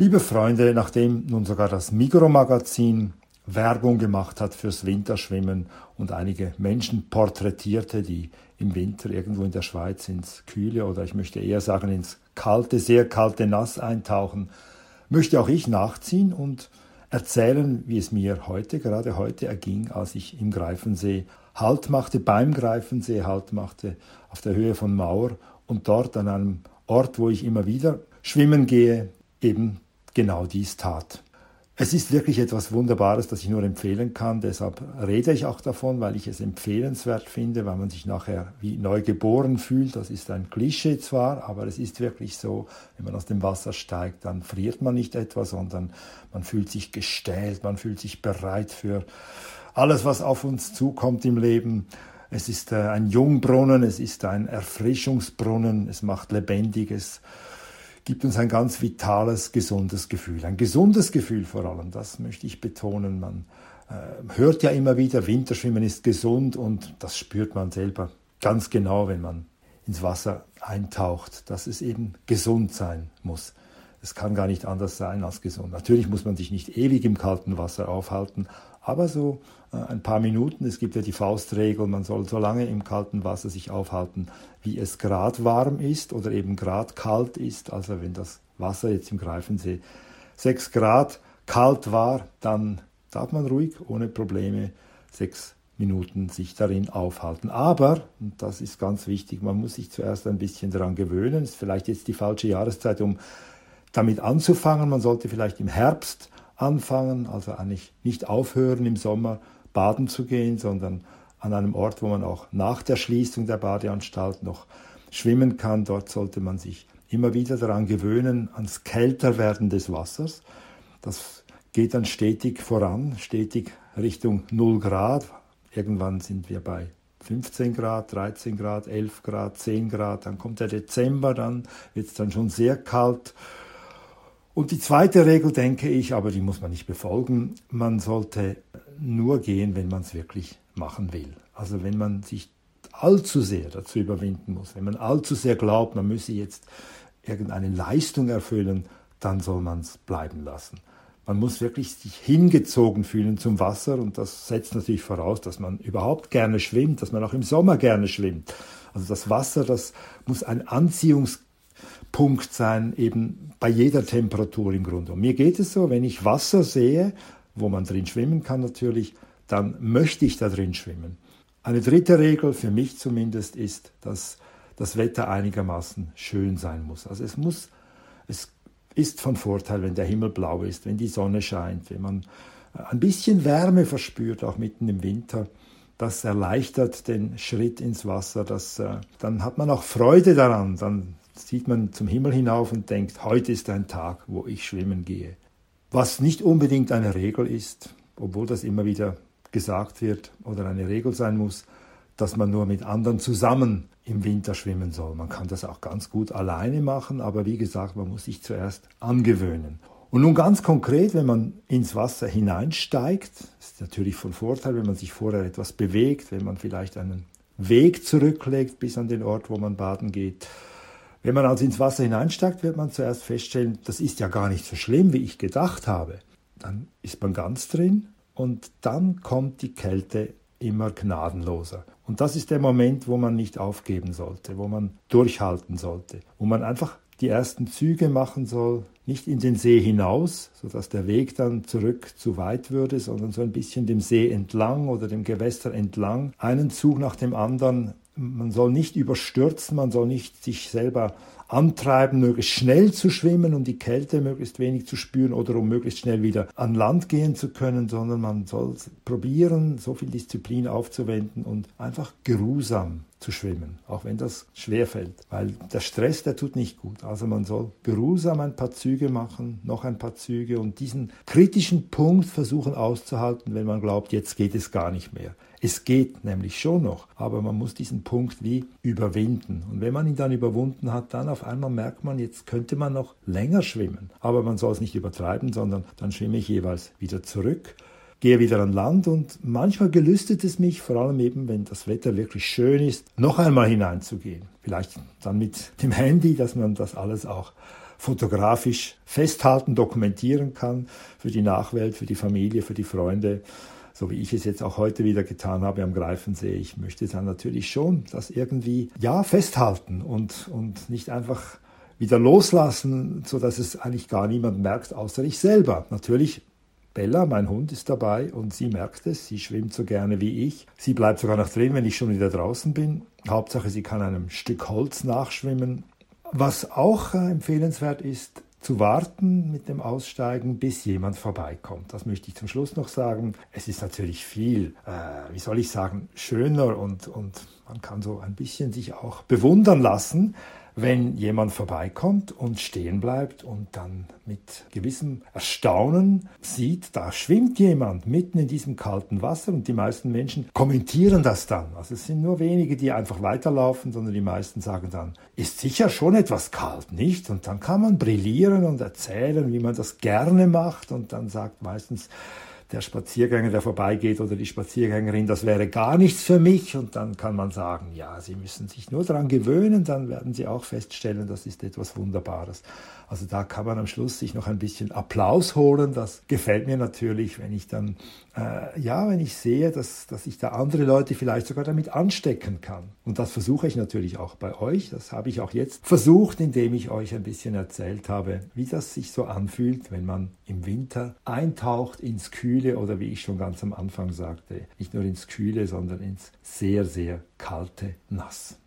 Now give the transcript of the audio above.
Liebe Freunde, nachdem nun sogar das Mikromagazin Werbung gemacht hat fürs Winterschwimmen und einige Menschen porträtierte, die im Winter irgendwo in der Schweiz ins kühle oder ich möchte eher sagen ins kalte, sehr kalte Nass eintauchen, möchte auch ich nachziehen und erzählen, wie es mir heute, gerade heute erging, als ich im Greifensee Halt machte, beim Greifensee Halt machte, auf der Höhe von Mauer und dort an einem Ort, wo ich immer wieder schwimmen gehe, eben genau dies tat. Es ist wirklich etwas Wunderbares, das ich nur empfehlen kann. Deshalb rede ich auch davon, weil ich es empfehlenswert finde, weil man sich nachher wie neu geboren fühlt. Das ist ein Klischee zwar, aber es ist wirklich so, wenn man aus dem Wasser steigt, dann friert man nicht etwa, sondern man fühlt sich gestählt, man fühlt sich bereit für alles, was auf uns zukommt im Leben. Es ist äh, ein Jungbrunnen, es ist ein Erfrischungsbrunnen, es macht lebendiges gibt uns ein ganz vitales, gesundes Gefühl. Ein gesundes Gefühl vor allem, das möchte ich betonen. Man äh, hört ja immer wieder, Winterschwimmen ist gesund und das spürt man selber ganz genau, wenn man ins Wasser eintaucht, dass es eben gesund sein muss. Es kann gar nicht anders sein als gesund. Natürlich muss man sich nicht ewig im kalten Wasser aufhalten, aber so äh, ein paar Minuten. Es gibt ja die Faustregel, man soll so lange im kalten Wasser sich aufhalten, wie es grad warm ist oder eben grad kalt ist. Also wenn das Wasser jetzt im Greifensee 6 Grad kalt war, dann darf man ruhig ohne Probleme sechs Minuten sich darin aufhalten. Aber, und das ist ganz wichtig, man muss sich zuerst ein bisschen daran gewöhnen. Es ist vielleicht jetzt die falsche Jahreszeit, um damit anzufangen. Man sollte vielleicht im Herbst anfangen, also eigentlich nicht aufhören im Sommer baden zu gehen, sondern an einem Ort, wo man auch nach der Schließung der Badeanstalt noch schwimmen kann. Dort sollte man sich immer wieder daran gewöhnen, ans Kälterwerden des Wassers. Das geht dann stetig voran, stetig Richtung 0 Grad. Irgendwann sind wir bei 15 Grad, 13 Grad, 11 Grad, 10 Grad. Dann kommt der Dezember, dann wird es dann schon sehr kalt. Und die zweite Regel, denke ich, aber die muss man nicht befolgen, man sollte nur gehen, wenn man es wirklich machen will. Also wenn man sich allzu sehr dazu überwinden muss, wenn man allzu sehr glaubt, man müsse jetzt irgendeine Leistung erfüllen, dann soll man es bleiben lassen. Man muss wirklich sich hingezogen fühlen zum Wasser und das setzt natürlich voraus, dass man überhaupt gerne schwimmt, dass man auch im Sommer gerne schwimmt. Also das Wasser, das muss ein Anziehungs Punkt sein, eben bei jeder Temperatur im Grunde. Und mir geht es so, wenn ich Wasser sehe, wo man drin schwimmen kann natürlich, dann möchte ich da drin schwimmen. Eine dritte Regel, für mich zumindest, ist, dass das Wetter einigermaßen schön sein muss. Also es muss, es ist von Vorteil, wenn der Himmel blau ist, wenn die Sonne scheint, wenn man ein bisschen Wärme verspürt, auch mitten im Winter. Das erleichtert den Schritt ins Wasser. Das, äh, dann hat man auch Freude daran. Dann sieht man zum Himmel hinauf und denkt, heute ist ein Tag, wo ich schwimmen gehe. Was nicht unbedingt eine Regel ist, obwohl das immer wieder gesagt wird oder eine Regel sein muss, dass man nur mit anderen zusammen im Winter schwimmen soll. Man kann das auch ganz gut alleine machen, aber wie gesagt, man muss sich zuerst angewöhnen. Und nun ganz konkret, wenn man ins Wasser hineinsteigt, ist natürlich von Vorteil, wenn man sich vorher etwas bewegt, wenn man vielleicht einen Weg zurücklegt bis an den Ort, wo man baden geht, wenn man also ins Wasser hineinsteigt, wird man zuerst feststellen, das ist ja gar nicht so schlimm, wie ich gedacht habe. Dann ist man ganz drin und dann kommt die Kälte immer gnadenloser. Und das ist der Moment, wo man nicht aufgeben sollte, wo man durchhalten sollte, wo man einfach die ersten Züge machen soll, nicht in den See hinaus, sodass der Weg dann zurück zu weit würde, sondern so ein bisschen dem See entlang oder dem Gewässer entlang, einen Zug nach dem anderen man soll nicht überstürzen, man soll nicht sich selber antreiben, möglichst schnell zu schwimmen, um die Kälte möglichst wenig zu spüren oder um möglichst schnell wieder an Land gehen zu können, sondern man soll probieren, so viel Disziplin aufzuwenden und einfach geruhsam zu schwimmen, auch wenn das schwer fällt, weil der Stress, der tut nicht gut. Also man soll geruhsam ein paar Züge machen, noch ein paar Züge und diesen kritischen Punkt versuchen auszuhalten, wenn man glaubt, jetzt geht es gar nicht mehr. Es geht nämlich schon noch, aber man muss diesen Punkt wie überwinden. Und wenn man ihn dann überwunden hat, dann auf einmal merkt man, jetzt könnte man noch länger schwimmen. Aber man soll es nicht übertreiben, sondern dann schwimme ich jeweils wieder zurück gehe wieder an Land und manchmal gelüstet es mich, vor allem eben, wenn das Wetter wirklich schön ist, noch einmal hineinzugehen. Vielleicht dann mit dem Handy, dass man das alles auch fotografisch festhalten, dokumentieren kann für die Nachwelt, für die Familie, für die Freunde so wie ich es jetzt auch heute wieder getan habe am Greifensee. Ich möchte dann natürlich schon das irgendwie, ja, festhalten und, und nicht einfach wieder loslassen, so dass es eigentlich gar niemand merkt, außer ich selber. Natürlich Bella, mein Hund, ist dabei und sie merkt es. Sie schwimmt so gerne wie ich. Sie bleibt sogar noch drin, wenn ich schon wieder draußen bin. Hauptsache, sie kann einem Stück Holz nachschwimmen. Was auch äh, empfehlenswert ist, zu warten mit dem Aussteigen, bis jemand vorbeikommt. Das möchte ich zum Schluss noch sagen. Es ist natürlich viel, äh, wie soll ich sagen, schöner und, und man kann so ein bisschen sich auch bewundern lassen, wenn jemand vorbeikommt und stehen bleibt und dann mit gewissem Erstaunen sieht, da schwimmt jemand mitten in diesem kalten Wasser und die meisten Menschen kommentieren das dann. Also es sind nur wenige, die einfach weiterlaufen, sondern die meisten sagen dann, ist sicher schon etwas kalt, nicht? Und dann kann man brillieren und erzählen, wie man das gerne macht und dann sagt meistens, der Spaziergänger, der vorbeigeht oder die Spaziergängerin, das wäre gar nichts für mich. Und dann kann man sagen, ja, Sie müssen sich nur daran gewöhnen, dann werden Sie auch feststellen, das ist etwas Wunderbares. Also da kann man am Schluss sich noch ein bisschen Applaus holen. Das gefällt mir natürlich, wenn ich dann, äh, ja, wenn ich sehe, dass, dass ich da andere Leute vielleicht sogar damit anstecken kann. Und das versuche ich natürlich auch bei euch. Das habe ich auch jetzt versucht, indem ich euch ein bisschen erzählt habe, wie das sich so anfühlt, wenn man im Winter eintaucht ins Kühle oder wie ich schon ganz am Anfang sagte, nicht nur ins Kühle, sondern ins sehr, sehr kalte Nass.